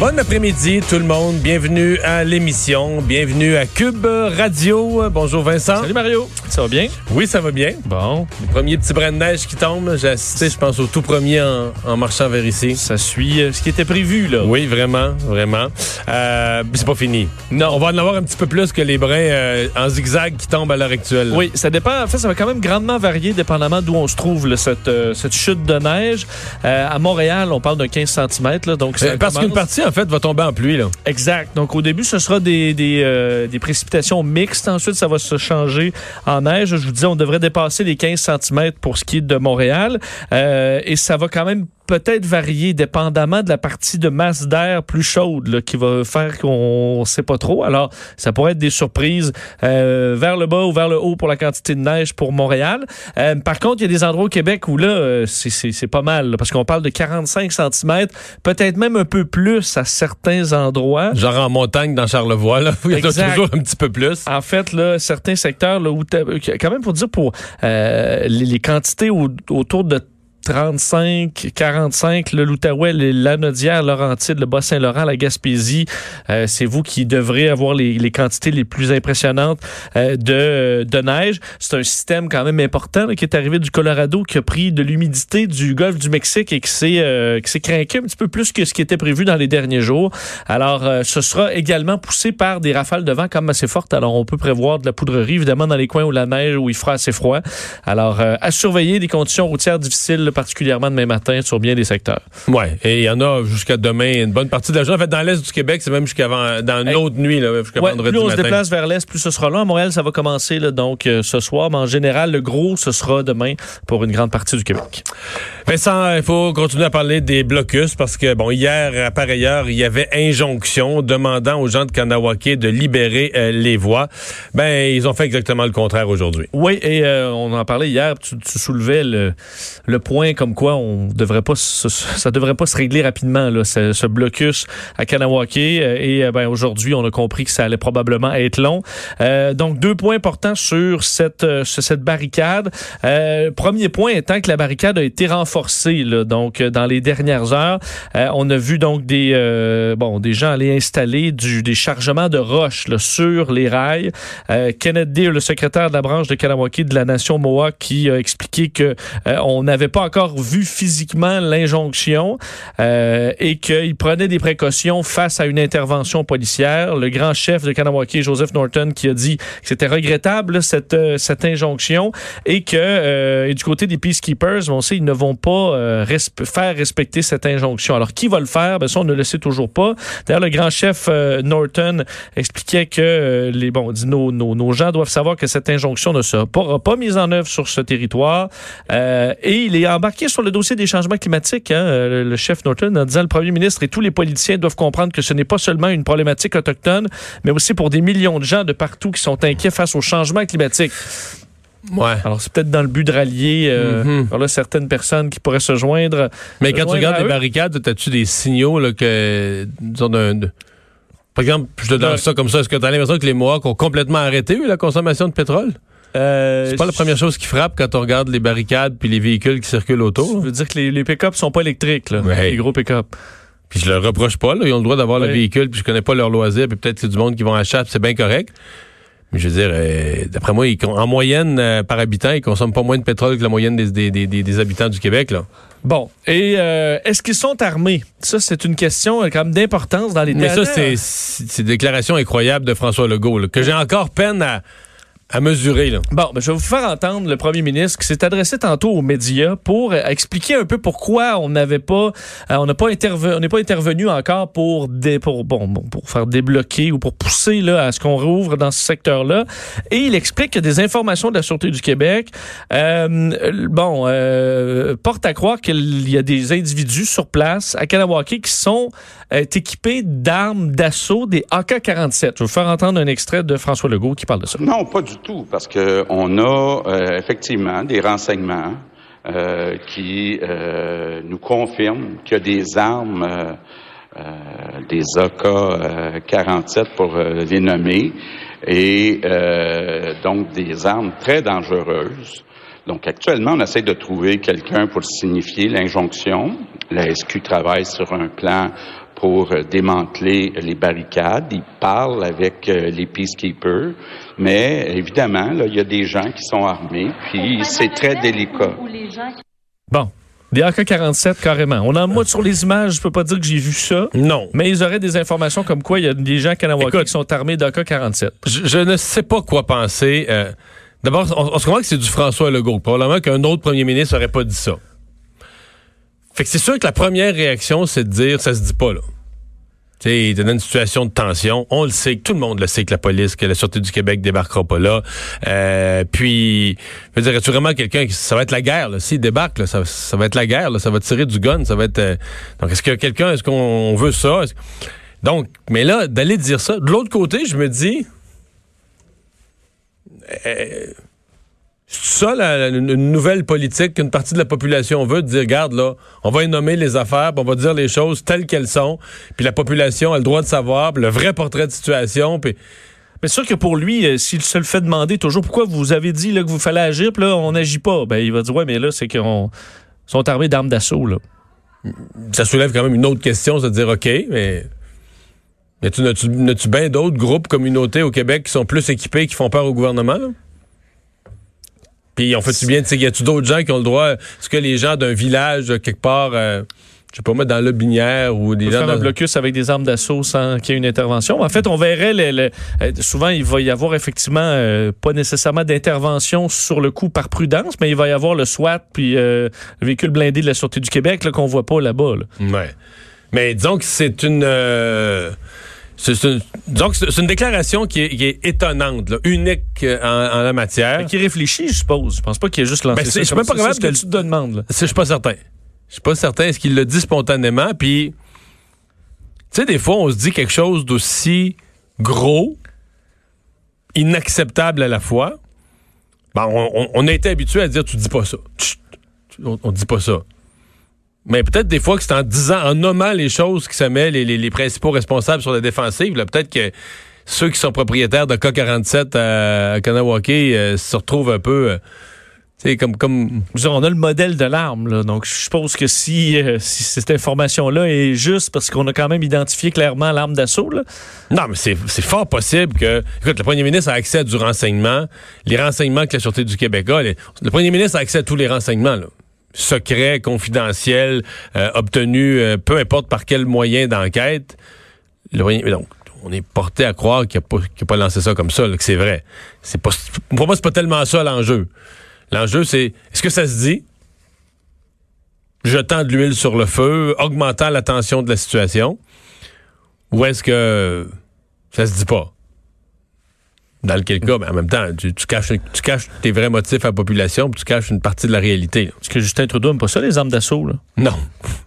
Bon après-midi tout le monde, bienvenue à l'émission, bienvenue à Cube Radio. Bonjour Vincent. Salut Mario, ça va bien? Oui, ça va bien. Bon. Le premier petit brin de neige qui tombe, j'ai assisté, je pense, au tout premier en, en marchant vers ici. Ça suit euh, ce qui était prévu, là. Oui, vraiment, vraiment. Euh, c'est pas fini. Non, on va en avoir un petit peu plus que les brins euh, en zigzag qui tombent à l'heure actuelle. Oui, ça dépend. En fait, ça va quand même grandement varier dépendamment d'où on se trouve, là, cette, euh, cette chute de neige. À Montréal, on parle d'un 15 cm, là, donc ça Parce commence- qu'une partie, en fait, va tomber en pluie. Exact. Donc, au début, ce sera euh, des précipitations mixtes. Ensuite, ça va se changer en neige. Je vous disais, on devrait dépasser les 15 cm pour ce qui est de Montréal. Euh, et ça va quand même peut-être varier dépendamment de la partie de masse d'air plus chaude là, qui va faire qu'on ne sait pas trop. Alors, ça pourrait être des surprises euh, vers le bas ou vers le haut pour la quantité de neige pour Montréal. Euh, par contre, il y a des endroits au Québec où là, euh, c'est- pas mal, là, parce qu'on parle de 45 cm, peut-être même un peu plus à certains endroits. Genre en montagne dans Charlevoix, là, où il y en a toujours un petit peu plus. En fait, là, certains secteurs, là, où quand même pour dire pour euh, les, les quantités au- autour de 35, 45, le l'Outaouais, l'Anodière, Laurentide, le Bas-Saint-Laurent, la Gaspésie, euh, c'est vous qui devrez avoir les, les quantités les plus impressionnantes euh, de, de neige. C'est un système quand même important là, qui est arrivé du Colorado, qui a pris de l'humidité du golfe du Mexique et qui s'est euh, qui s'est craqué un petit peu plus que ce qui était prévu dans les derniers jours. Alors, euh, ce sera également poussé par des rafales de vent comme assez fortes. Alors, on peut prévoir de la poudrerie, évidemment, dans les coins où la neige, où il fera assez froid. Alors, euh, à surveiller des conditions routières difficiles, particulièrement demain matin, sur bien des secteurs. Ouais, et il y en a jusqu'à demain, une bonne partie de la journée. En fait, dans l'est du Québec, c'est même jusqu'à dans une Hey. autre nuit, jusqu'à Ouais, vendredi plus on se déplace vers l'est, plus ce sera là. À Montréal, ça va commencer là, donc euh, ce soir, mais en général, le gros, ce sera demain pour une grande partie du Québec. Vincent, il faut continuer à parler des blocus parce que, bon, hier, à pareille heure, il y avait injonction demandant aux gens de Kanawake de libérer euh, les voies. Ben, ils ont fait exactement le contraire aujourd'hui. Oui, et euh, on en parlait hier, tu, tu soulevais le, le point comme quoi on devrait pas ça devrait pas se régler rapidement là, ce, blocus à Kanawake euh, et euh, ben aujourd'hui on a compris que ça allait probablement être long. Euh, donc deux points importants sur cette sur cette barricade. Premier point étant que la barricade a été renforcée donc dans les dernières heures, on a vu donc des bon des gens aller installer du des chargements de roches sur les rails. Kenneth Deere, le secrétaire de la branche de Kanawake de la nation Mohawk, qui a expliqué que on n'avait pas encore vu physiquement l'injonction euh, et qu'il prenait des précautions face à une intervention policière. Le grand chef de Kanawake, Joseph Norton, qui a dit que c'était regrettable cette euh, cette injonction et que euh, et du côté des peacekeepers, on sait ils ne vont pas euh, resp- faire respecter cette injonction. Alors qui va le faire? Ben ça on ne le sait toujours pas. D'ailleurs le grand chef euh, Norton expliquait que euh, les bon dit, nos, nos, nos gens doivent savoir que cette injonction ne sera pas, pas mise en œuvre sur ce territoire et il est embarqué sur le dossier des changements climatiques hein, euh, le chef Norton en disant le premier ministre et tous les politiciens doivent comprendre que ce n'est pas seulement une problématique autochtone mais aussi pour des millions de gens de partout qui sont inquiets face au changement climatique. Ouais. Alors c'est peut-être dans le but de rallier euh, Mhm. là, certaines personnes qui pourraient se joindre Mais quand tu regardes les barricades, as-tu des signaux là, que, disons, de- par exemple, je te donne Ouais. ça comme ça, est-ce que tu as l'impression que les Mohawks ont complètement arrêté la consommation de pétrole? Euh, C'est pas la première chose qui frappe quand on regarde les barricades puis les véhicules qui circulent Je autour. veux dire que les, les pick-up sont pas électriques, là, Ouais. les gros pick-up. Puis je leur reproche pas, là, ils ont le droit d'avoir le véhicule, puis je connais pas leur loisir, puis peut-être c'est du monde qui vont à chasse, c'est bien correct. Mais je veux dire, euh, d'après moi, ils en moyenne, euh, par habitant, ils consomment pas moins de pétrole que la moyenne des, des, des, des- des habitants du Québec. Là. Bon, et euh, est-ce qu'ils sont armés? Ça, c'est une question quand même d'importance dans les Mais ça, dernières- c'est une déclaration incroyable de François Legault, là, que j'ai encore peine à, à mesurer. Là. Bon, ben, je vais vous faire entendre le premier ministre qui s'est adressé tantôt aux médias pour euh, expliquer un peu pourquoi on n'avait pas, euh, on n'a pas intervenu, on n'est pas intervenu encore pour dé- pour bon, bon, pour faire débloquer ou pour pousser là à ce qu'on rouvre dans ce secteur-là. Et il explique que des informations de la sûreté du Québec, euh, bon, euh, portent à croire qu'il y a des individus sur place à Kanawake qui sont est équipé d'armes d'assaut des AK-47. Je vais vous faire entendre un extrait de François Legault qui parle de ça. Non, pas du tout, parce que on a euh, effectivement des renseignements euh, qui euh, nous confirment qu'il y a des armes, des AK-47 pour les nommer, et donc des armes très dangereuses. Donc actuellement, on essaie de trouver quelqu'un pour signifier l'injonction. La SQ travaille sur un plan pour démanteler les barricades. Il parle avec euh, les peacekeepers, mais évidemment, là, il y a des gens qui sont armés, puis c'est très délicat. Bon, des AK-47, carrément. On en mode sur les images, je peux pas dire que j'ai vu ça. Non. Mais ils auraient des informations comme quoi il y a des gens Kanawaki qui sont armés d'AK-47. Je, je, ne sais pas quoi penser. Euh, D'abord, on, se comprend que c'est du François Legault. Probablement qu'un autre premier ministre n'aurait pas dit ça. Fait que c'est sûr que la première réaction, c'est de dire ça se dit pas là. Tu sais, dans une situation de tension, on le sait, tout le monde le sait que la police, que la Sûreté du Québec débarquera pas là. Euh, puis, je veux dire, tu vraiment quelqu'un qui, ça va être la guerre, là. S'il débarque, là, ça, va être la guerre, là. Ça va tirer du gun, ça va être, euh, donc est-ce que quelqu'un, est-ce qu'on veut ça? Donc, mais là, d'aller dire ça, de l'autre côté, je me dis, euh, ça la, une nouvelle politique qu'une partie de la population veut, de dire, regarde là, on va y nommer les affaires, on va dire les choses telles qu'elles sont, puis la population a le droit de savoir, le vrai portrait de situation, puis... Mais c'est sûr que pour lui, euh, s'il se le fait demander toujours pourquoi vous avez dit là, que vous fallait agir, puis là, on n'agit pas, ben il va dire ouais, mais là, c'est qu'on sont armés d'armes d'assaut. Là. Ça soulève quand même une autre question, c'est de dire OK, mais mais tu n'as-tu bien d'autres groupes, communautés au Québec qui sont plus équipés, qui font peur au gouvernement? Là? Puis on fait-tu bien, y a-tu d'autres gens qui ont le droit? Est-ce que les gens d'un village, quelque part, euh, je sais pas moi, dans le binière ou des gens. Faire un blocus avec des armes d'assaut sans qu'il y ait une intervention. En fait, on verrait euh, souvent il va y avoir effectivement euh, pas nécessairement d'intervention sur le coup par prudence, mais il va y avoir le SWAT puis le véhicule blindé de la Sûreté du Québec qu'on voit pas là-bas. Ouais. Mais disons que c'est une c'est une, c'est une déclaration qui est, étonnante, unique euh, en, la matière. qui réfléchit, je suppose. Je pense pas qu'il ait juste lancé ben, ça. Je suis même pas capable de... tu te demandes. Je suis pas certain. Je suis pas certain. Est-ce qu'il le dit spontanément? Puis, tu sais, des fois, on se dit quelque chose d'aussi gros, inacceptable à la fois. Ben, on, a été habitué à dire, tu dis pas ça. on, on dit pas ça. Mais peut-être des fois que c'est en disant, en nommant les choses qui se met les, les, principaux responsables sur la défensive. Peut-être que ceux qui sont propriétaires de K-47 à, Kanawake euh, se retrouvent un peu... Euh, comme, comme... on a le modèle de l'arme, donc je suppose que si, euh, si cette information-là est juste, parce qu'on a quand même identifié clairement l'arme d'assaut. Non, mais c'est fort possible que... Écoute, le premier ministre a accès à du renseignement, les renseignements que la Sûreté du Québec a. le premier ministre a accès à tous les renseignements. Là secret, confidentiel, euh, obtenu euh, peu importe par quel moyen d'enquête. Donc, on est porté à croire qu'il n'a pas, lancé ça comme ça, que c'est vrai. C'est pas, pour moi, c'est pas tellement ça l'enjeu. L'enjeu, c'est est-ce que ça se dit? Jetant de l'huile sur le feu, augmentant la tension de la situation, ou est-ce que ça se dit pas? Dans lequel cas, ben, en même temps, tu, caches, tu caches tes vrais motifs à la population, puis tu caches une partie de la réalité. Est-ce que Justin Trudeau n'aime pas ça, les armes d'assaut? Là? Non.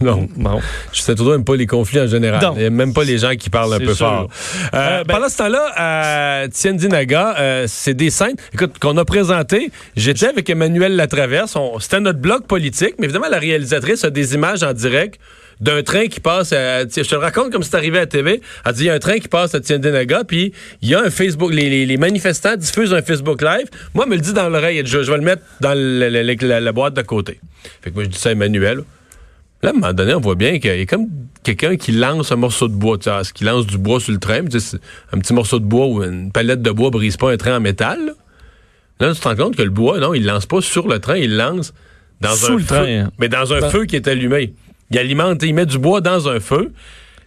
Non. non. Justin Trudeau n'aime pas les conflits en général. Il n'aime même pas les gens qui parlent un peu fort. Euh, euh, ben, pendant ce temps-là, à Tiendinaga, euh, c'est des scènes écoute, qu'on a présentées. J'étais avec Emmanuel Latraverse. C'était notre blog politique, mais évidemment, la réalisatrice a des images en direct d'un train qui passe à, je te le raconte comme c'est arrivé à TV. Elle dit, il y a un train qui passe à Tiendinaga, puis il y a un Facebook, les, manifestants diffusent un Facebook Live. Moi, elle me le dit dans l'oreille, je, je, vais le mettre dans la, boîte de côté. Fait que moi, je dis ça à Emmanuel. Là, à un moment donné, on voit bien qu'il y a comme quelqu'un qui lance un morceau de bois. Tu sais, qui lance du bois sur le train. Un petit morceau de bois ou une palette de bois brise pas un train en métal. Là, tu te rends compte que le bois, non, il lance pas sur le train, il lance dans Sous un le feu, train. mais dans un feu qui est allumé. Il alimente, il met du bois dans un feu.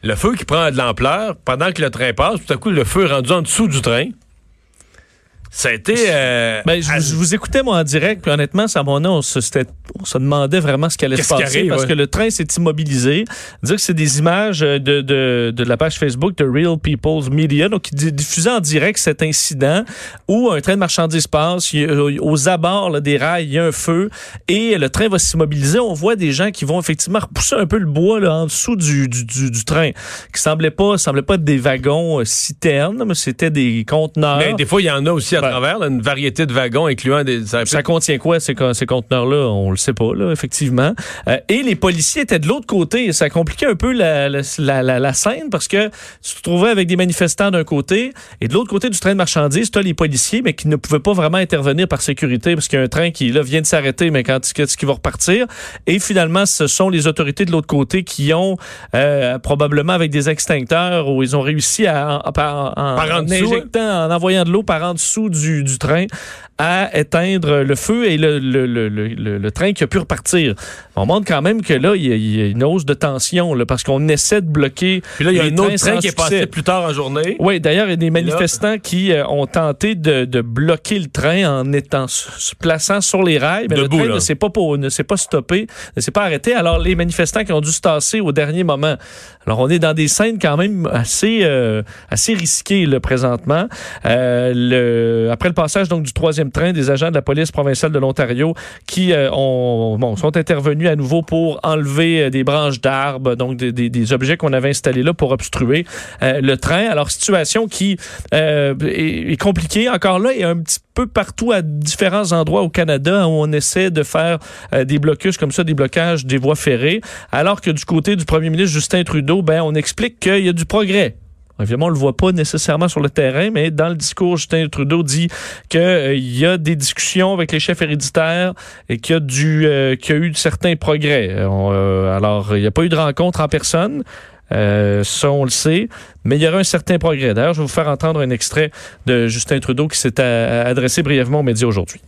Le feu qui prend de l'ampleur, pendant que le train passe, tout à coup, le feu est rendu en dessous du train. Ça a été. Euh, ben, je, je, vous écoutais, moi, en direct, puis honnêtement, ça, mon on se, on se demandait vraiment ce qui allait se passer arrive, parce ouais. que le train s'est immobilisé. Dire que c'est des images de, de, de, la page Facebook de Real People's Media, donc qui diffusait en direct cet incident où un train de marchandises passe, aux abords là, des rails, il y a un feu et le train va s'immobiliser. On voit des gens qui vont effectivement repousser un peu le bois là, en dessous du, du, du, du train, qui semblait pas, semblait pas être des wagons euh, citernes, mais c'était des conteneurs. Mais des fois, il y en a aussi à Ouais. travers, là, une variété de wagons incluant des. Ça, Ça contient quoi, ces, ces conteneurs-là? On le sait pas, là, effectivement. Euh, et les policiers étaient de l'autre côté. Ça compliquait un peu la, la, la, la- la scène parce que tu te trouvais avec des manifestants d'un côté et de l'autre côté du train de marchandises, tu as les policiers, mais qui ne pouvaient pas vraiment intervenir par sécurité parce qu'il y a un train qui là, vient de s'arrêter, mais quand est-ce qu'il va repartir? Et finalement, ce sont les autorités de l'autre côté qui ont, euh, probablement avec des extincteurs, où ils ont réussi à, en, par- en- Par en en dessous, injectant, en envoyant de l'eau par en dessous du, du train, à éteindre le feu et le, le, le, le, train qui a pu repartir. On montre quand même que là, il y a, il y a une hausse de tension là, parce qu'on essaie de bloquer. Puis là, il y a un autre train qui est passé plus tard en journée. Oui, d'ailleurs, il y a des manifestants qui euh, ont tenté de, de bloquer le train en étant se plaçant sur les rails, mais Debout, le train là. ne s'est pas, pour- ne s'est pas stoppé, ne s'est pas arrêté. Alors, les manifestants qui ont dû se tasser au dernier moment. Alors, on est dans des scènes quand même assez, euh, assez risquées là, présentement. Euh, le, après le passage donc du troisième train, des agents de la police provinciale de l'Ontario qui euh, ont, bon, sont intervenus à nouveau pour enlever euh, des branches d'arbres, donc des, des- des objets qu'on avait installés là pour obstruer euh, le train. Alors, situation qui euh, est, est compliquée. Encore là, a un petit peu partout à différents endroits au Canada où on essaie de faire euh, des blocus comme ça, des blocages des voies ferrées, alors que du côté du premier ministre Justin Trudeau, ben, on explique qu'il y a du progrès. Évidemment, on le voit pas nécessairement sur le terrain, mais dans le discours, Justin Trudeau dit qu'il y a des discussions avec les chefs héréditaires et qu'il y a, euh, y a eu certains progrès. Euh, euh, alors, il n'y a pas eu de rencontre en personne. Euh, ça, on le sait, mais il y aura un certain progrès. D'ailleurs, je vais vous faire entendre un extrait de Justin Trudeau qui s'est adressé brièvement aux médias aujourd'hui.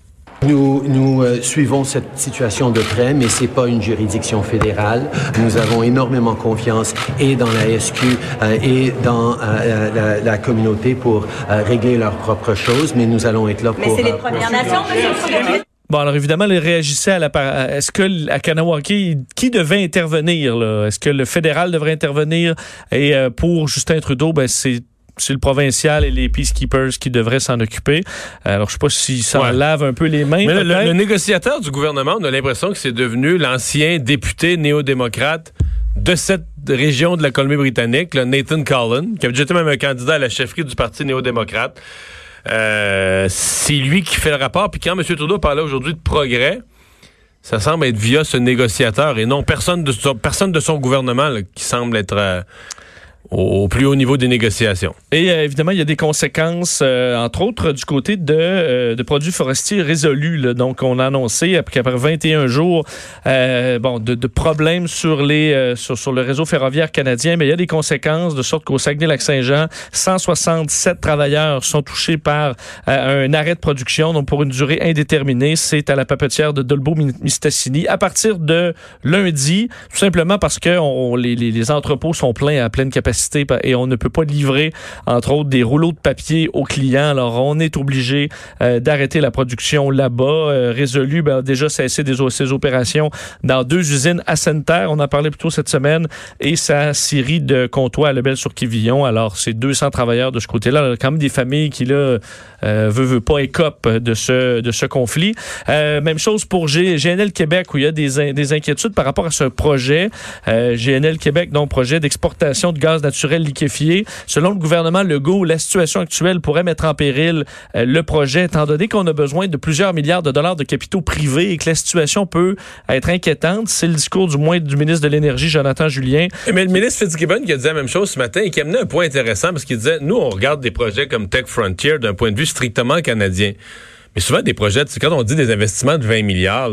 Nous, nous euh, suivons cette situation de près, mais c'est pas une juridiction fédérale. Nous avons énormément confiance et dans la SQ euh, et dans euh, la, la communauté pour euh, régler leurs propres choses, mais nous allons être là Mais pour... c'est les euh, Premières Nations, monsieur. Bon, alors évidemment, il réagissait à la... Est-ce que à Kanawaki, qui devait intervenir? là? Est-ce que le fédéral devrait intervenir? Et euh, pour Justin Trudeau, ben, c'est c'est le provincial et les peacekeepers qui devraient s'en occuper. Alors, je sais pas si ça Ouais. lave un peu les mains. Mais le, négociateur du gouvernement, on a l'impression que c'est devenu l'ancien député néo-démocrate de cette région de la Colombie-Britannique, Nathan Collin, qui avait déjà été même un candidat à la chefferie du Parti néo-démocrate. Euh, c'est lui qui fait le rapport. Puis quand M. Trudeau parlait aujourd'hui de progrès, ça semble être via ce négociateur et non personne de son, personne de son gouvernement là, qui semble être euh, au, plus haut niveau des négociations. Et euh, évidemment, il y a des conséquences, euh, entre autres, du côté de, euh, de produits forestiers résolus. là. Donc, on a annoncé après, qu'après 21 jours euh, bon, de, de problèmes sur, les, euh, sur, sur le réseau ferroviaire canadien, mais il y a des conséquences de sorte qu'au Saguenay-Lac-Saint-Jean, 167 travailleurs sont touchés par euh, un arrêt de production, donc pour une durée indéterminée. C'est à la papetière de Dolbeau-Mistassini. À partir de lundi, tout simplement parce que on- les- les entrepôts sont pleins à pleine capacité et on ne peut pas livrer, entre autres, des rouleaux de papier aux clients. Alors, on est obligé euh, d'arrêter la production là-bas. Euh, résolu, ben, a déjà cessé des, opérations dans deux usines à Sainte-Terre. On en parlait plus tôt cette semaine. Et sa scierie de Comtois à Lebel-sur-Quivillon. Alors, c'est 200 travailleurs de ce côté-là. Alors, quand même des familles qui, là, euh, veut, veut pas écopent de ce, de ce conflit. Euh, même chose pour GNL Québec où il y a des, des inquiétudes par rapport à ce projet. Euh, GNL Québec, donc projet d'exportation de gaz naturel liquéfié. Selon le gouvernement Legault, la situation actuelle pourrait mettre en péril euh, le projet, étant donné qu'on a besoin de plusieurs milliards de dollars de capitaux privés et que la situation peut être inquiétante. C'est le discours du moins du ministre de l'Énergie, Jonathan Julien. Mais le ministre Fitzgibbon qui a dit la même chose ce matin et qui amenait un point intéressant parce qu'il disait nous on regarde des projets comme Tech Frontier d'un point de vue strictement canadien. Mais souvent des projets, quand on dit des investissements de 20 milliards,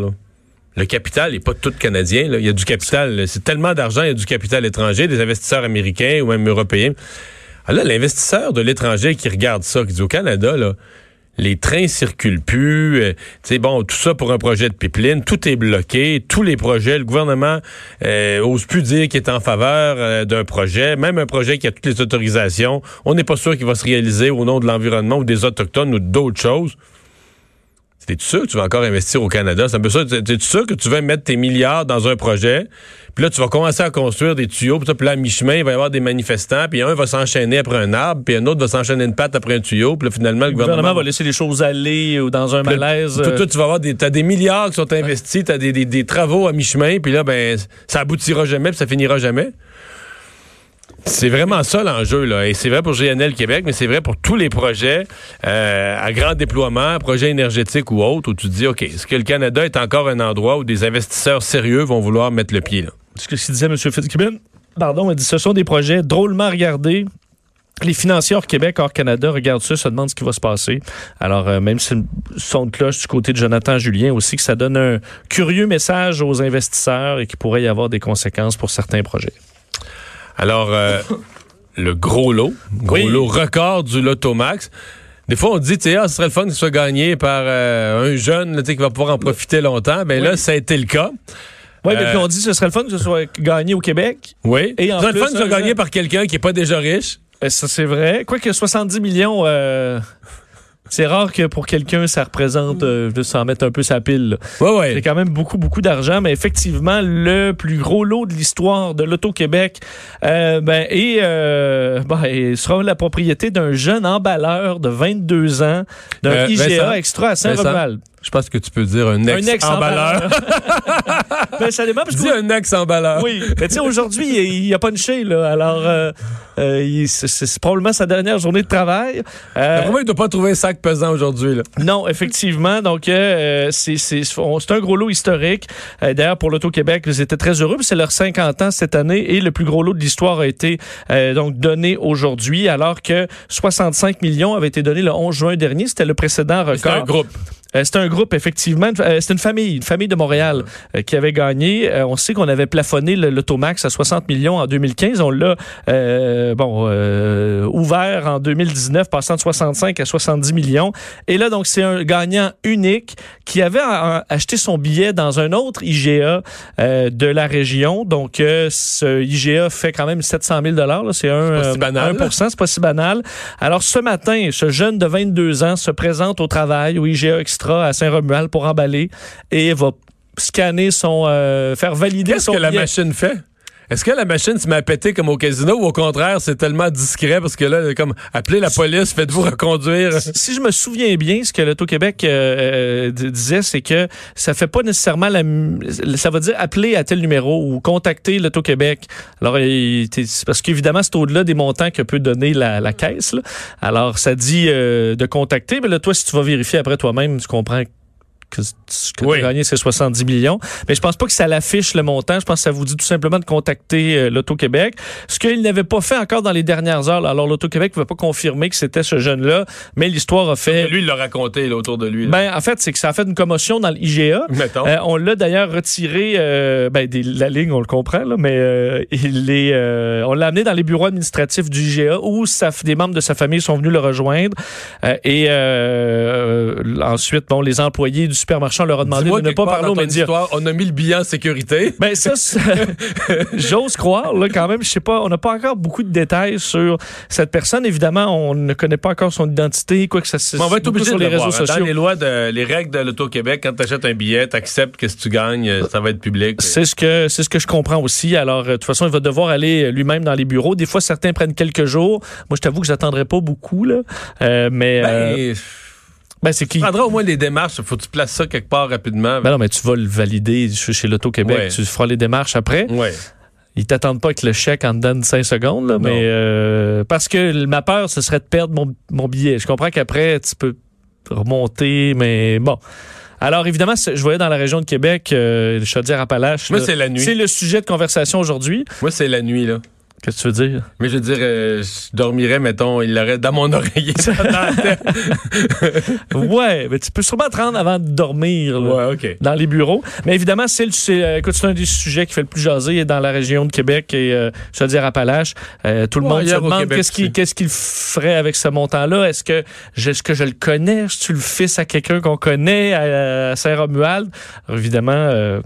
le capital n'est pas tout canadien. Il y a du capital, c'est tellement d'argent, il y a du capital étranger, des investisseurs américains ou même européens. Alors là, l'investisseur de l'étranger qui regarde ça, qui dit au Canada, là, les trains circulent plus. Euh, tu bon, tout ça pour un projet de pipeline, tout est bloqué, tous les projets, le gouvernement euh, ose plus dire qu'il est en faveur euh, d'un projet, même un projet qui a toutes les autorisations. On n'est pas sûr qu'il va se réaliser au nom de l'environnement ou des autochtones ou d'autres choses. T'es-tu sûr que tu vas encore investir au Canada? C'est un peu ça. T'es-tu sûr que tu vas mettre tes milliards dans un projet? Puis là, tu vas commencer à construire des tuyaux. Puis, là, à mi-chemin, il va y avoir des manifestants. Puis un va s'enchaîner après un arbre. Puis un autre va s'enchaîner une patte après un tuyau. Puis là, finalement, le, gouvernement, va laisser les choses aller ou dans un malaise. Puis, toi, tu vas avoir des, t'as des milliards qui sont investis. T'as des, des, des travaux à mi-chemin. Puis là, ben, ça aboutira jamais. Puis ça finira jamais. C'est vraiment ça l'enjeu, là. Et c'est vrai pour GNL Québec, mais c'est vrai pour tous les projets euh, à grand déploiement, projets énergétiques ou autres, où tu te dis, OK, est-ce que le Canada est encore un endroit où des investisseurs sérieux vont vouloir mettre le pied, là? Ce que disait M. Fitzgibbon, pardon, il dit, ce sont des projets drôlement regardés, les financiers hors Québec, hors Canada regardent ça, se demandent ce qui va se passer. Alors, euh, même si son cloche du côté de Jonathan Julien aussi, que ça donne un curieux message aux investisseurs et qu'il pourrait y avoir des conséquences pour certains projets. Alors, euh, le gros lot, gros lot record du Lotomax. Des fois, on dit, tu sais, ah, ce serait le fun que ce soit gagné par euh, un jeune qui va pouvoir en profiter longtemps. Ben là, ça a été le cas. Oui, mais puis on dit ce serait le fun que ce soit gagné au Québec. Oui. Et en ce serait le fun que ce soit gagné par quelqu'un qui n'est pas déjà riche. Ben, ça, c'est vrai. Quoique 70 millions, c'est rare que pour quelqu'un, ça représente euh, de s'en mettre un peu sa pile. Ouais, ouais. C'est quand même beaucoup, beaucoup d'argent, mais effectivement, le plus gros lot de l'histoire de l'Auto-Québec euh, ben, et, euh, ben, sera la propriété d'un jeune emballeur de 22 ans, d'un euh, IGA extra à Saint-Romuald. Je pense que tu peux dire un ex-emballeur. ben, ça dépend. Parce dis un ex-emballeur. Oui. Mais tu sais, aujourd'hui, il, il a punché, là. Alors, euh, euh, c'est probablement sa dernière journée de travail. Euh, il ne doit pas trouver un sac pesant aujourd'hui, là. Non, effectivement. Donc, euh, c'est un gros lot historique. D'ailleurs, pour l'Auto-Québec, ils étaient très heureux. C'est leur 50 ans cette année et le plus gros lot de l'histoire a été donc donné aujourd'hui, alors que 65 millions avaient été donnés le 11 juin dernier. C'était le précédent record. C'était un groupe. Euh, c'est un groupe, effectivement. Euh, c'est une famille, une famille de Montréal euh, qui avait gagné. on sait qu'on avait plafonné l'Automax à 60 millions en 2015. On l'a bon ouvert en 2019, passant de 65 à 70 millions. Et là, donc, c'est un gagnant unique qui avait acheté son billet dans un autre IGA de la région. Donc, ce IGA fait quand même 700 000 C'est un, si banal. 1 c'est pas si banal. Alors, ce matin, ce jeune de 22 ans se présente au travail au IGA Extra à Saint-Romuald pour emballer et va scanner son. Euh, faire valider Qu'est-ce que la machine fait? Est-ce que la machine se met à péter comme au casino ou au contraire, c'est tellement discret parce que là, comme appeler la police, faites-vous reconduire? Si je me souviens bien, ce que l'Auto-Québec euh, euh, disait, c'est que ça fait pas nécessairement la. Ça va dire appeler à tel numéro ou contacter l'Auto-Québec. Alors, parce qu'évidemment, c'est au-delà des montants que peut donner la, caisse. Alors, ça dit de contacter. Mais là, toi, si tu vas vérifier après toi-même, tu comprends que ce que oui. tu as gagné, c'est 70 millions. Mais je pense pas que ça l'affiche le montant. Je pense que ça vous dit tout simplement de contacter euh, l'Auto-Québec. Ce qu'il n'avait pas fait encore dans les dernières heures. Alors, l'Auto-Québec ne veut pas confirmer que c'était ce jeune-là, mais l'histoire a fait... Lui, il l'a raconté là, autour de lui. Ben, en fait, c'est que ça a fait une commotion dans l'IGA. Euh, on l'a d'ailleurs retiré euh, ben, des, la ligne, on le comprend, là, mais euh, il est, euh, on l'a amené dans les bureaux administratifs du IGA où des membres de sa famille sont venus le rejoindre. Euh, et ensuite, bon, les employés du supermarchand leur a demandé de ne pas parler aux médias. on a mis le billet en sécurité. Ben ça, j'ose croire là quand même. Je sais pas, on n'a pas encore beaucoup de détails sur cette personne. Évidemment, on ne connaît pas encore son identité, quoi que ça. on va être obligé sur les réseaux sociaux. Dans les lois, de, les règles de l'auto-Québec, quand tu achètes un billet, tu acceptes que si tu gagnes, ça va être public. C'est ce que c'est ce que je comprends aussi. Alors de toute façon, il va devoir aller lui-même dans les bureaux. Des fois, certains prennent quelques jours. Moi, je t'avoue que j'attendrai pas beaucoup là, euh, mais. Ben, euh, ben, c'est qui? Prendras au moins les démarches. Faut que tu places ça quelque part rapidement. Ben non, mais tu vas le valider chez l'Auto-Québec. Tu feras les démarches après. Oui. Ils t'attendent pas avec le chèque en dedans de 5 secondes, là, mais euh, parce que ma peur, ce serait de perdre mon, mon billet. Je comprends qu'après, tu peux remonter, mais bon. Alors, évidemment, je voyais dans la région de Québec, euh, Chaudière-Appalaches. Moi, c'est la nuit. C'est le sujet de conversation aujourd'hui. Moi, c'est la nuit, là. Qu'est-ce que tu veux dire? Mais je veux dire, euh, je dormirais, mettons, il l'aurait dans mon oreiller. ouais, mais tu peux sûrement te rendre avant de dormir là, ouais, OK. dans les bureaux. Mais évidemment, c'est le- c'est euh, écoute, c'est un des sujets qui fait le plus jaser dans la région de Québec et euh, je veux dire Appalaches. Euh, tout le Ouais, monde se demande qu'est-ce qu'il aussi. qu'est-ce qu'il ferait avec ce montant-là. Est-ce que, est-ce que je le connais? Est-ce tu le fils à quelqu'un qu'on connaît à, à Saint-Romuald? Alors, évidemment, euh,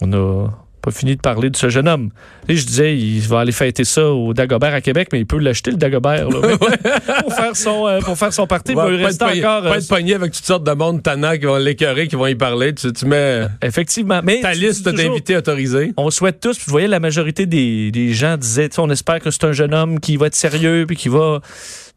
on n'a pas fini de parler de ce jeune homme. Et je disais, il va aller fêter ça au Dagobert à Québec, mais il peut l'acheter, le Dagobert, là, pour, faire son, euh, pour faire son party. Ouais, il va lui pas, rester être encore... pas euh, être pogné avec toutes sortes de monde tannant qui vont l'écœurer, qui vont y parler. Tu, tu mets Effectivement. Mais ta liste d'invités autorisés. On souhaite tous, puis vous voyez, la majorité des, des gens disaient, on espère que c'est un jeune homme qui va être sérieux, puis qui va,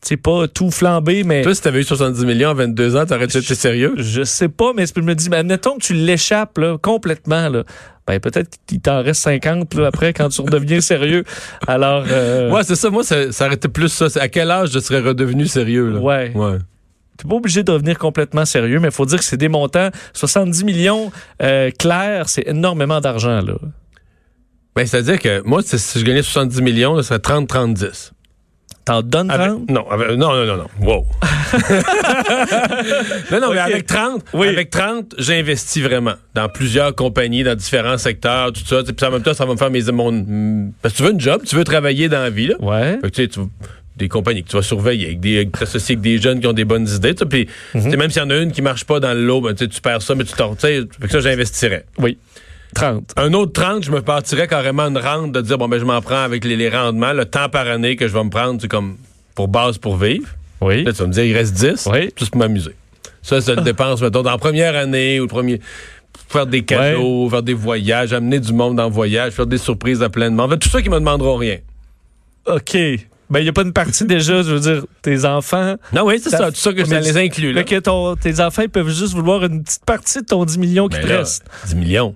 sais, pas tout flamber, mais Toi, si t'avais eu 70 millions à 22 ans, t'aurais-tu été sérieux? je sais pas, mais je me dis, mais admettons que tu l'échappes là, complètement, là, ben peut-être qu'il t'en reste 50 là, après quand tu redeviens sérieux. Alors, euh, Ouais, c'est ça. Moi, ça, ça aurait été plus ça. À quel âge je serais redevenu sérieux? Là? Ouais. ouais. t'es pas obligé de devenir complètement sérieux, mais il faut dire que c'est des montants, 70 millions euh, clairs, c'est énormément d'argent, là. Ben, c'est-à-dire que moi, si si je gagnais 70 millions, ce serait 30-30-10. T'en donnes Avec- 30? non, avec- non, non, non, non. Wow. non, non, mais avec 30, Oui. avec 30, j'investis vraiment dans plusieurs compagnies, dans différents secteurs, tout ça. Puis en même temps, ça va me faire mes mon. Parce que tu veux une job, tu veux travailler dans la vie, là. Ouais. Fait que, tu sais, tu- des compagnies que tu vas surveiller, avec des, que t'associes avec des jeunes qui ont des bonnes idées. Puis, Mhm. même s'il y en a une qui marche pas dans le lot, ben, tu perds ça, mais tu t'en. ça, j'investirais. Oui. 30. Un autre 30, je me partirais carrément une rente de dire, bon, ben, je m'en prends avec les, les rendements, le temps par année que je vais me prendre, c'est comme pour base pour vivre. Oui. Là, tu vas me dire, il reste 10, Oui. juste pour m'amuser. Ça, c'est le dépense, mettons, dans la première année ou le premier. Faire des cadeaux, faire des voyages, amener du monde en voyage, faire des surprises à plein de monde. En fait, tout ça qui me demanderont rien. OK. Ben, il n'y a pas une partie déjà, je veux dire, tes enfants. Non, oui, c'est Ça- tout ça que ça les inclut. Là. Que ton- tes enfants ils peuvent juste vouloir une petite partie de ton 10 millions qui Ben te là, reste. 10 millions.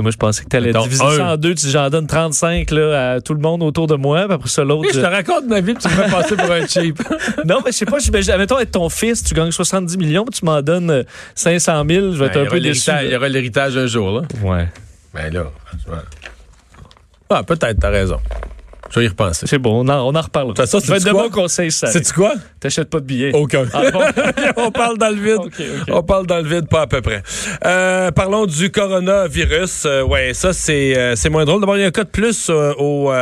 Moi, je pensais que tu allais Mettons, diviser un. ça en deux. Tu j'en donne 35 là, à tout le monde autour de moi. Puis après ça, l'autre. Oui, je te raconte ma vie, puis tu me fais passer pour un cheap. Non, mais je sais pas. Admettons, être ton fils, tu gagnes 70 millions, puis tu m'en donnes euh, 500 000. Je vais être Ben, un peu déçu. Il y aura l'héritage un jour, là. Ouais. Ben là, franchement. Ah, peut-être, t'as raison. Je vais y repenser. C'est bon, on en, on en reparlera. Ça, ça, c'est quoi? bons conseils, ça. Sais-tu quoi? T'achètes pas de billets. Aucun. Ah bon? On parle dans le vide. On parle dans le vide, pas à peu près. Euh, parlons du coronavirus. Euh, ouais, ça, c'est euh, c'est moins drôle. D'abord, il y a un cas de plus euh, au,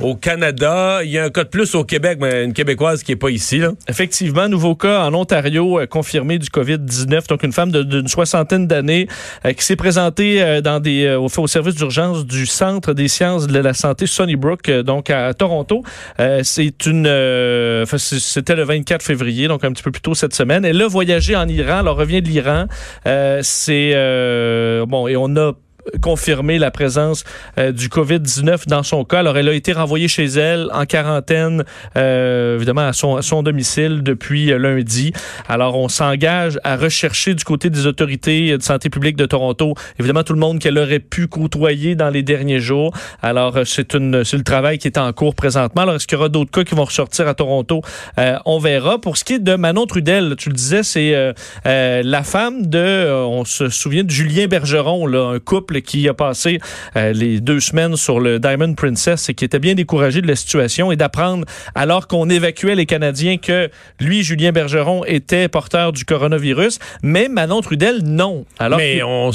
au Canada. Il y a un cas de plus au Québec, mais une Québécoise qui est pas ici. Là. Effectivement, nouveau cas en Ontario confirmé du COVID-19. Donc, une femme d'une soixantaine d'années qui s'est présentée dans des, au, au service d'urgence du Centre des sciences de la santé Sunnybrook, euh, donc à Toronto. Euh, c'est une, euh, c'était le 24 février, donc un petit peu plus tôt cette semaine. Elle a voyagé en Iran. Elle revient de l'Iran. Euh, c'est bon et on a confirmé la présence euh, du COVID-19 dans son cas. Alors, elle a été renvoyée chez elle en quarantaine, euh, évidemment, à son, à son domicile depuis euh, lundi. Alors, on s'engage à rechercher du côté des autorités de santé publique de Toronto, évidemment, tout le monde qu'elle aurait pu côtoyer dans les derniers jours. Alors, euh, c'est le travail qui est en cours présentement. Alors, est-ce qu'il y aura d'autres cas qui vont ressortir à Toronto? Euh, on verra. Pour ce qui est de Manon Trudel, tu le disais, c'est la femme de, on se souvient de Julien Bergeron, là, un couple qui a passé euh, les deux semaines sur le Diamond Princess et qui était bien découragé de la situation et d'apprendre, alors qu'on évacuait les Canadiens, que lui, Julien Bergeron, était porteur du coronavirus, mais Manon Trudel, non. Alors mais que on,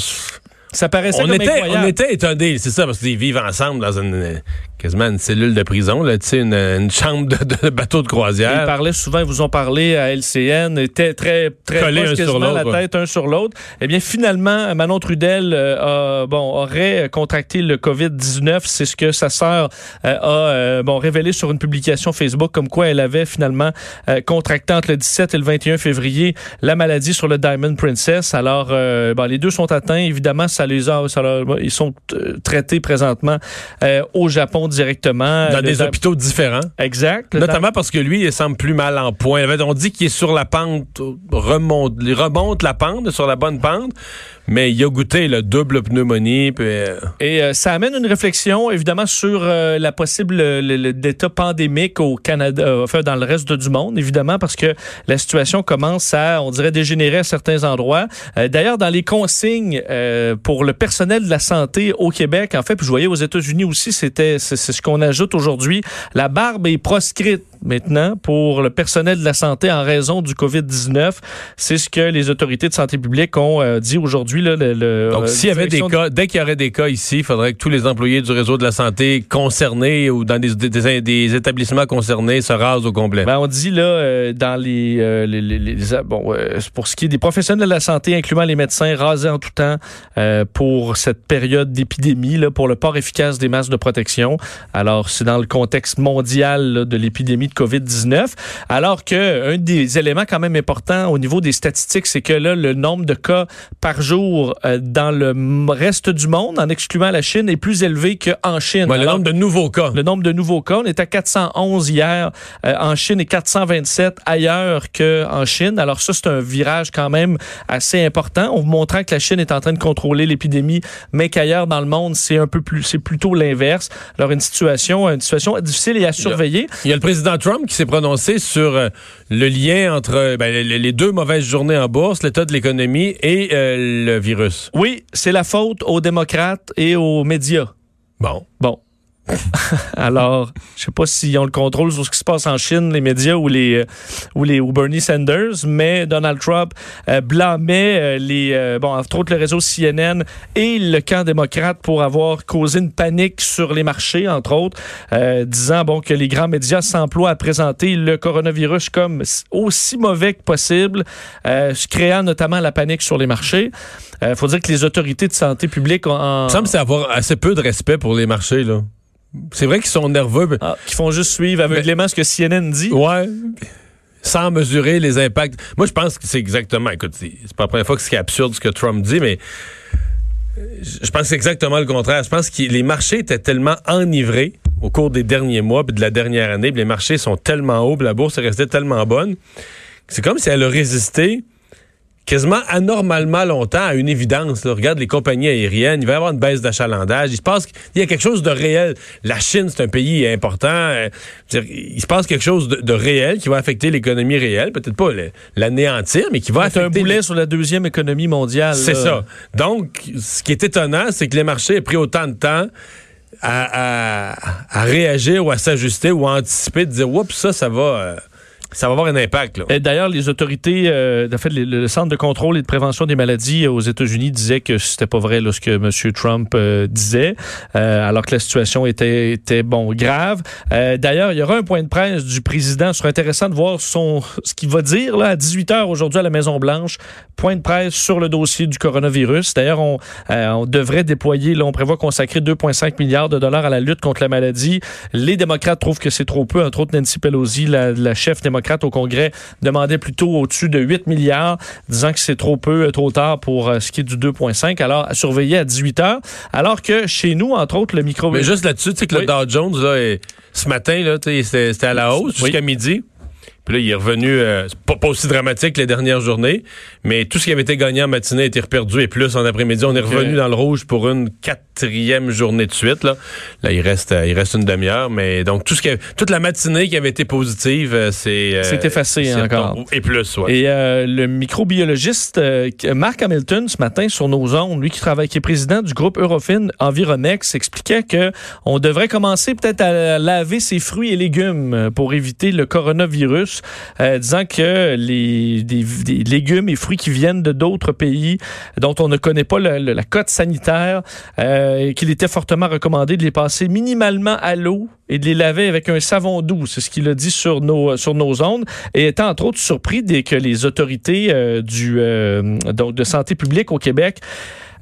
ça paraissait on, comme était, incroyable. on était étonnés, c'est ça, parce qu'ils vivent ensemble dans une quasiment une cellule de prison, là, tu sais, une, une chambre de, de bateau de Ils croisière. parlaient souvent, ils vous ont parlé à LCN, étaient très, très Collés proches un sur quasiment la tête un sur l'autre. Eh bien, finalement, Manon Trudel euh, a, bon, aurait contracté le COVID-19. C'est ce que sa sœur euh, a euh, bon, révélé sur une publication Facebook, comme quoi elle avait finalement euh, contracté entre le 17 et le 21 février la maladie sur le Diamond Princess. Alors, euh, bon, les deux sont atteints. Évidemment, ça les a, ça leur- ils sont traités présentement euh, au Japon directement. dans des hôpitaux différents. Exact. Notamment parce que lui, il semble plus mal en point. On dit qu'il est sur la pente, remonte, remonte la pente, sur la bonne pente. Mais il a goûté le double pneumonie. Puis, euh, Et euh, ça amène une réflexion, évidemment, sur euh, la possible le- le- l'état pandémique au Canada, euh, enfin, dans le reste du monde, évidemment, parce que la situation commence à, on dirait, dégénérer à certains endroits. Euh, D'ailleurs, dans les consignes pour le personnel de la santé au Québec, en fait, puis je voyais aux États-Unis aussi, c'était c'est ce qu'on ajoute aujourd'hui. La barbe est proscrite maintenant pour le personnel de la santé en raison du COVID-19. C'est ce que les autorités de santé publique ont euh, dit aujourd'hui. là, le- le- donc, euh, s'il y avait des cas, dès qu'il y aurait des cas ici, il faudrait que tous les employés du réseau de la santé concernés ou dans des, des- des établissements concernés se rasent au complet. Ben, on dit là euh, dans les, les, les- les- bon pour ce qui est des professionnels de la santé, incluant les médecins, rasés en tout temps pour cette période d'épidémie là, pour le port efficace des masques de protection. Alors c'est dans le contexte mondial là, de l'épidémie de Covid-19. Alors que un des éléments quand même importants au niveau des statistiques, c'est que là le nombre de cas par jour euh, dans le reste du monde, en excluant la Chine, est plus élevé qu'en Chine. Ouais, le Alors, nombre de nouveaux cas. le nombre de nouveaux cas, on est à 411 hier euh, en Chine et 427 ailleurs qu'en Chine. Alors ça, c'est un virage quand même assez important. On vous montrant que la Chine est en train de contrôler l'épidémie, mais qu'ailleurs dans le monde, c'est un peu plus, c'est plutôt l'inverse. Alors une situation, une situation difficile et à surveiller. Il y a le président Trump qui s'est prononcé sur euh, le lien entre euh, ben, les les deux mauvaises journées en bourse, l'état de l'économie et euh, le virus. Oui, c'est la faute aux démocrates et aux médias. Bon. Bon. Alors, je sais pas s'ils ont le contrôle sur ce qui se passe en Chine, les médias ou les euh, ou les ou Bernie Sanders, mais Donald Trump euh, blâmait euh, les euh, bon entre autres le réseau CNN et le camp démocrate pour avoir causé une panique sur les marchés entre autres, euh, disant bon que les grands médias s'emploient à présenter le coronavirus comme aussi mauvais que possible, euh, créant notamment la panique sur les marchés. Il faut dire que les autorités de santé publique ont en- Il semble avoir assez peu de respect pour les marchés, là. C'est vrai qu'ils sont nerveux. Ah, qui font juste suivre aveuglément ce que CNN dit. Ouais. Sans mesurer les impacts. Moi, je pense que c'est exactement. Écoute, c'est pas la première fois que c'est absurde ce que Trump dit, mais je pense que c'est exactement le contraire. Je pense que les marchés étaient tellement enivrés au cours des derniers mois puis de la dernière année. puis les marchés sont tellement hauts, puis la bourse est restée tellement bonne. C'est comme si elle a résisté quasiment anormalement longtemps à une évidence. là. Regarde les compagnies aériennes, il va y avoir une baisse d'achalandage. Il se passe il y a quelque chose de réel. La Chine, c'est un pays important. Euh, il se passe quelque chose de, de réel qui va affecter l'économie réelle. Peut-être pas l'anéantir, mais qui va C'est un boulet sur la deuxième économie mondiale. C'est ça. Donc, ce qui est étonnant, c'est que les marchés aient pris autant de temps à, à- à réagir ou à s'ajuster ou à anticiper, de dire, oups, ça, ça va, euh, ça va avoir un impact. D'ailleurs, les autorités, euh, en fait, le, Centre de contrôle et de prévention des maladies euh, aux États-Unis disaient que c'était pas vrai là, ce que M. Trump euh, disait, euh, alors que la situation était, était bon grave. Euh, D'ailleurs, il y aura un point de presse du président. Ce sera intéressant de voir son ce qu'il va dire là, à 18 h aujourd'hui à la Maison Blanche. Point de presse sur le dossier du coronavirus. D'ailleurs, on, euh, on devrait déployer, là, on prévoit consacrer 2,5 milliards de dollars à la lutte contre la maladie. Les démocrates trouvent que c'est trop peu. Entre autres, Nancy Pelosi, la, la chef démocrate au Congrès, demandait plutôt au-dessus de 8 milliards, disant que c'est trop peu, euh, trop tard pour euh, ce qui est du 2,5. Alors, à surveiller à 18 heures. Alors que chez nous, entre autres, le micro... Mais juste là-dessus, tu sais que Oui. le Dow Jones, là, est- ce matin, là, c'était à la hausse jusqu'à midi. Puis là, il est revenu, euh, c'est pas, pas aussi dramatique que les dernières journées, mais tout ce qui avait été gagné en matinée a été reperdu et plus en après-midi. On est revenu dans le rouge pour une quatrième journée de suite. Là, là il, reste, euh, il reste une demi-heure, mais donc tout ce qui a- toute la matinée qui avait été positive, euh, c'est... euh, C'est effacé encore. Et plus, ouais. Et euh, le microbiologiste euh, Mark Hamilton, ce matin, sur nos ondes, lui qui travaille, qui est président du groupe Eurofin Environex, expliquait que on devrait commencer peut-être à laver ses fruits et légumes pour éviter le coronavirus, euh, disant que les légumes et fruits qui viennent de d'autres pays dont on ne connaît pas la cote sanitaire, euh, qu'il était fortement recommandé de les passer minimalement à l'eau et de les laver avec un savon doux. C'est ce qu'il a dit sur nos, sur ondes. Et étant entre autres surpris dès que les autorités euh, de santé publique au Québec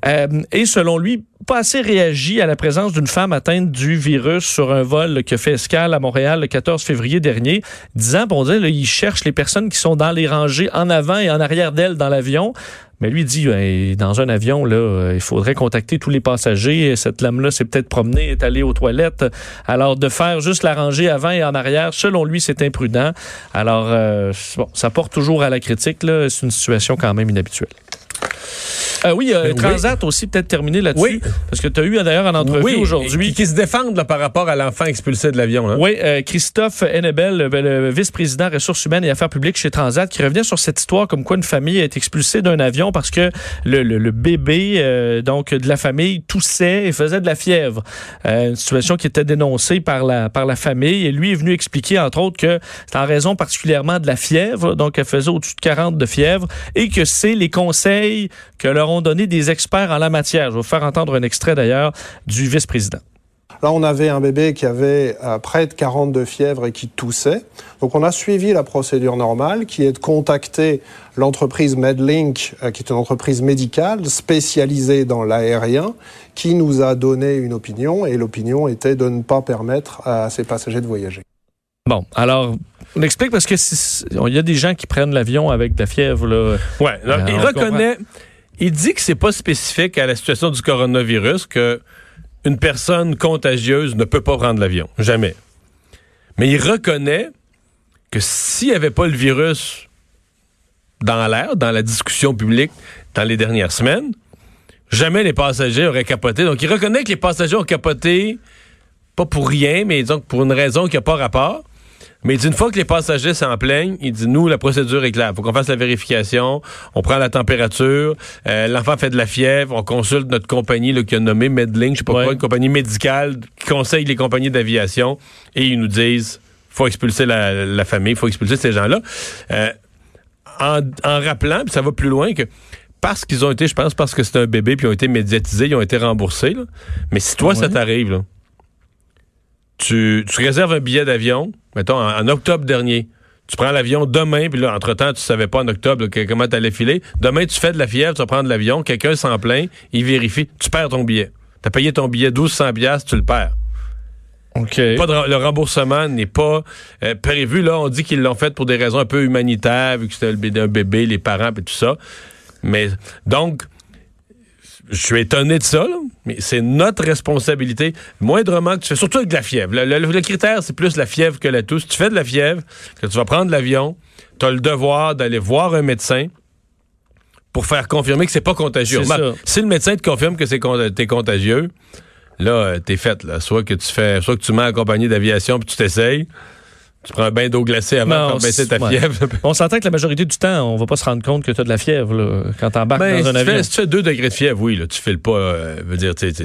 euh, et selon lui, pas assez réagi à la présence d'une femme atteinte du virus sur un vol qui a fait escale à Montréal le 14 février dernier, disant, bon, on là, il cherche les personnes qui sont dans les rangées en avant et en arrière d'elle dans l'avion. Mais lui dit, ben, dans un avion, là, euh, il faudrait contacter tous les passagers. Cette lame-là s'est peut-être promenée, est allée aux toilettes. Alors, de faire juste la rangée avant et en arrière, selon lui, c'est imprudent. Alors, euh, bon, ça porte toujours à la critique. C'est une situation quand même inhabituelle. Euh, oui, euh, Oui. Transat aussi peut-être terminé là-dessus. Oui. Parce que tu as eu d'ailleurs en entrevue Oui, aujourd'hui. Qui, qui se défendent là, par rapport à l'enfant expulsé de l'avion. Oui, euh, Christophe Hennebel, le, le vice-président ressources humaines et affaires publiques chez Transat, qui revenait sur cette histoire comme quoi une famille a été expulsée d'un avion parce que le, le- le bébé euh, donc de la famille toussait et faisait de la fièvre. Euh, une situation qui était dénoncée par la, par la famille. Et lui est venu expliquer, entre autres, que c'est en raison particulièrement de la fièvre, donc elle faisait au-dessus de 40 de fièvre, et que c'est les conseils que leur ont donné des experts en la matière. Je vais vous faire entendre un extrait d'ailleurs du vice-président. Là, on avait un bébé qui avait euh, près de 40 de fièvre et qui toussait. Donc, on a suivi la procédure normale, qui est de contacter l'entreprise Medlink, euh, qui est une entreprise médicale spécialisée dans l'aérien, qui nous a donné une opinion, et l'opinion était de ne pas permettre à ces passagers de voyager. Bon, alors, on explique parce que il y a des gens qui prennent l'avion avec de la fièvre. Là. Ouais, là, Euh, il on reconnaît, il dit que c'est pas spécifique à la situation du coronavirus que une personne contagieuse ne peut pas prendre l'avion, jamais. Mais il reconnaît que s'il n'y avait pas le virus dans l'air, dans la discussion publique dans les dernières semaines, jamais les passagers auraient capoté. Donc il reconnaît que les passagers ont capoté pas pour rien, mais que pour une raison qui n'a pas rapport. Mais il dit une fois que les passagers s'en plaignent, il dit nous, la procédure est claire. faut qu'on fasse la vérification, on prend la température, euh, l'enfant fait de la fièvre, on consulte notre compagnie là, qui a nommé Medlink, je sais pas Ouais. quoi, une compagnie médicale qui conseille les compagnies d'aviation et ils nous disent faut expulser la, la famille, faut expulser ces gens-là. Euh, en, en rappelant, puis ça va plus loin que parce qu'ils ont été, je pense, parce que c'est un bébé, puis ils ont été médiatisés, ils ont été remboursés. là. Mais si toi, ça t'arrive, là, tu, tu réserves un billet d'avion, mettons, en, en octobre dernier. Tu prends l'avion demain, puis là, entre-temps, tu savais pas en octobre là, comment tu allais filer. Demain, tu fais de la fièvre, tu vas prendre l'avion, quelqu'un s'en plaint, il vérifie, tu perds ton billet. Tu as payé ton billet 1200 piastres, tu le perds. OK. Pas de- le remboursement n'est pas euh, prévu. Là, on dit qu'ils l'ont fait pour des raisons un peu humanitaires, vu que c'était un bébé, les parents et tout ça. Mais donc, je suis étonné de ça, là, mais c'est notre responsabilité. Moindrement que tu fais, surtout avec de la fièvre. Le, le- le critère, c'est plus la fièvre que la toux. Si tu fais de la fièvre, que tu vas prendre l'avion, tu as le devoir d'aller voir un médecin pour faire confirmer que c'est pas contagieux. Ça. Si le médecin te confirme que c'est con- t'es contagieux, là, euh, t'es fait. Là. Soit que tu fais, soit que tu mets en compagnie d'aviation puis tu t'essayes. Tu prends un bain d'eau glacée avant Non, de baisser ta ouais. fièvre. On s'entend que la majorité du temps, on va pas se rendre compte que tu as de la fièvre là, quand tu embarques Ben, dans si, un tu avion. fais, si tu fais 2 degrés de fièvre, oui, là, tu files pas. euh, dire, tu tu-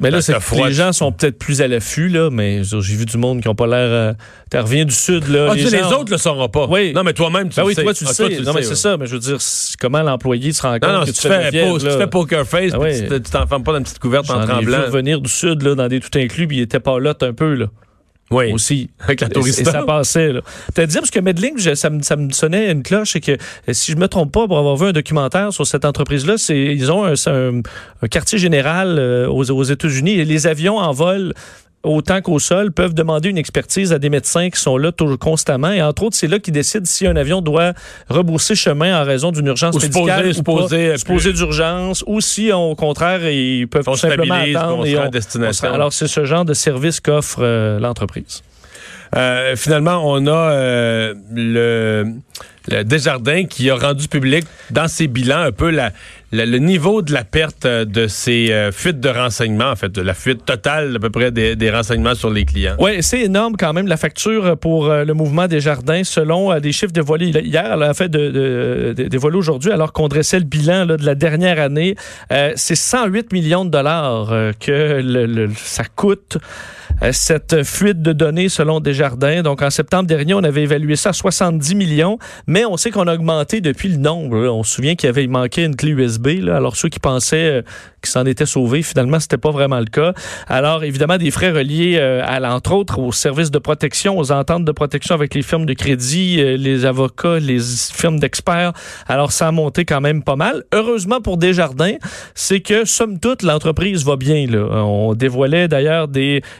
Mais là, c'est les gens sont peut-être plus à l'affût, là, mais j'ai vu du monde qui n'ont pas l'air. Euh, tu reviens du sud, là. Ah, tu les autres le sauront pas. Oui. Non, mais toi-même, tu Ben le oui, sais. toi, tu Ah, sais. non, mais c'est ça. Mais je veux dire, comment l'employé se rend compte Non, non, que si tu tu fais fièvre, si tu fais poker face, ouais. tu tu t'enfermes pas dans une petite couverte en tremblant. revenir du sud, là, dans des tout inclus, puis il était pas là un peu, là. Oui. Aussi. Avec la Et, et ça passait, là. T'as dit, parce que Medlink, je- ça, me, ça me sonnait une cloche, c'est que, euh, si je me trompe pas, pour avoir vu un documentaire sur cette entreprise-là, c'est, ils ont un- un quartier général euh, aux, aux États-Unis et les avions en vol autant qu'au sol, peuvent demander une expertise à des médecins qui sont là toujours constamment. Et entre autres, c'est là qu'ils décident si un avion doit rebrousser chemin en raison d'une urgence Ou médicale poser- ou poser d'urgence, ou si, au contraire, ils peuvent On tout simplement attendre. on et on- à destination. on alors, c'est ce genre de service qu'offre euh, l'entreprise. Euh, finalement, on a euh, le, le Desjardins qui a rendu public dans ses bilans un peu la, le niveau de la perte euh, de ses euh, fuites de renseignements, en fait, de la fuite totale à peu près des, des renseignements sur les clients. Oui, c'est énorme quand même la facture pour euh, le mouvement des jardins selon euh, des chiffres dévoilés hier. Elle a fait de, de, de- dévoilés aujourd'hui alors qu'on dressait le bilan de la dernière année. C'est 108 millions de dollars que ça coûte. Cette fuite de données selon Desjardins. Donc, en septembre dernier, on avait évalué ça à 70 millions, mais on sait qu'on a augmenté depuis le nombre. On se souvient qu'il avait il manquait une clé USB. Alors, ceux qui pensaient euh, qu'ils s'en étaient sauvés, finalement, c'était pas vraiment le cas. Alors, évidemment, des frais reliés, euh, à, entre autres, aux services de protection, aux ententes de protection avec les firmes de crédit, euh, les avocats, les firmes d'experts. Alors, ça a monté quand même pas mal. Heureusement pour Desjardins, c'est que, somme toute, l'entreprise va bien. On dévoilait d'ailleurs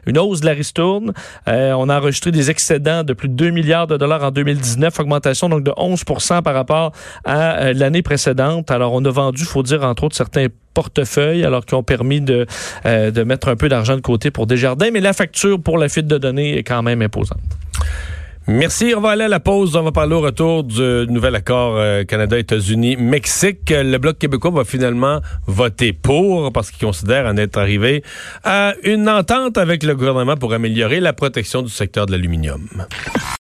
une hausse de la ristourne. On a enregistré des excédents de plus de 2 milliards de dollars en 2019, augmentation donc de 11% par rapport à l'année précédente. Alors, on a vendu, faut dire, entre autres, certains portefeuilles, alors qui ont permis de, euh, de mettre un peu d'argent de côté pour Desjardins, mais la facture pour la fuite de données est quand même imposante. Merci. On va aller à la pause. On va parler au retour du nouvel accord euh, Canada-États-Unis-Mexique. Le Bloc québécois va finalement voter pour parce qu'il considère en être arrivé à une entente avec le gouvernement pour améliorer la protection du secteur de l'aluminium.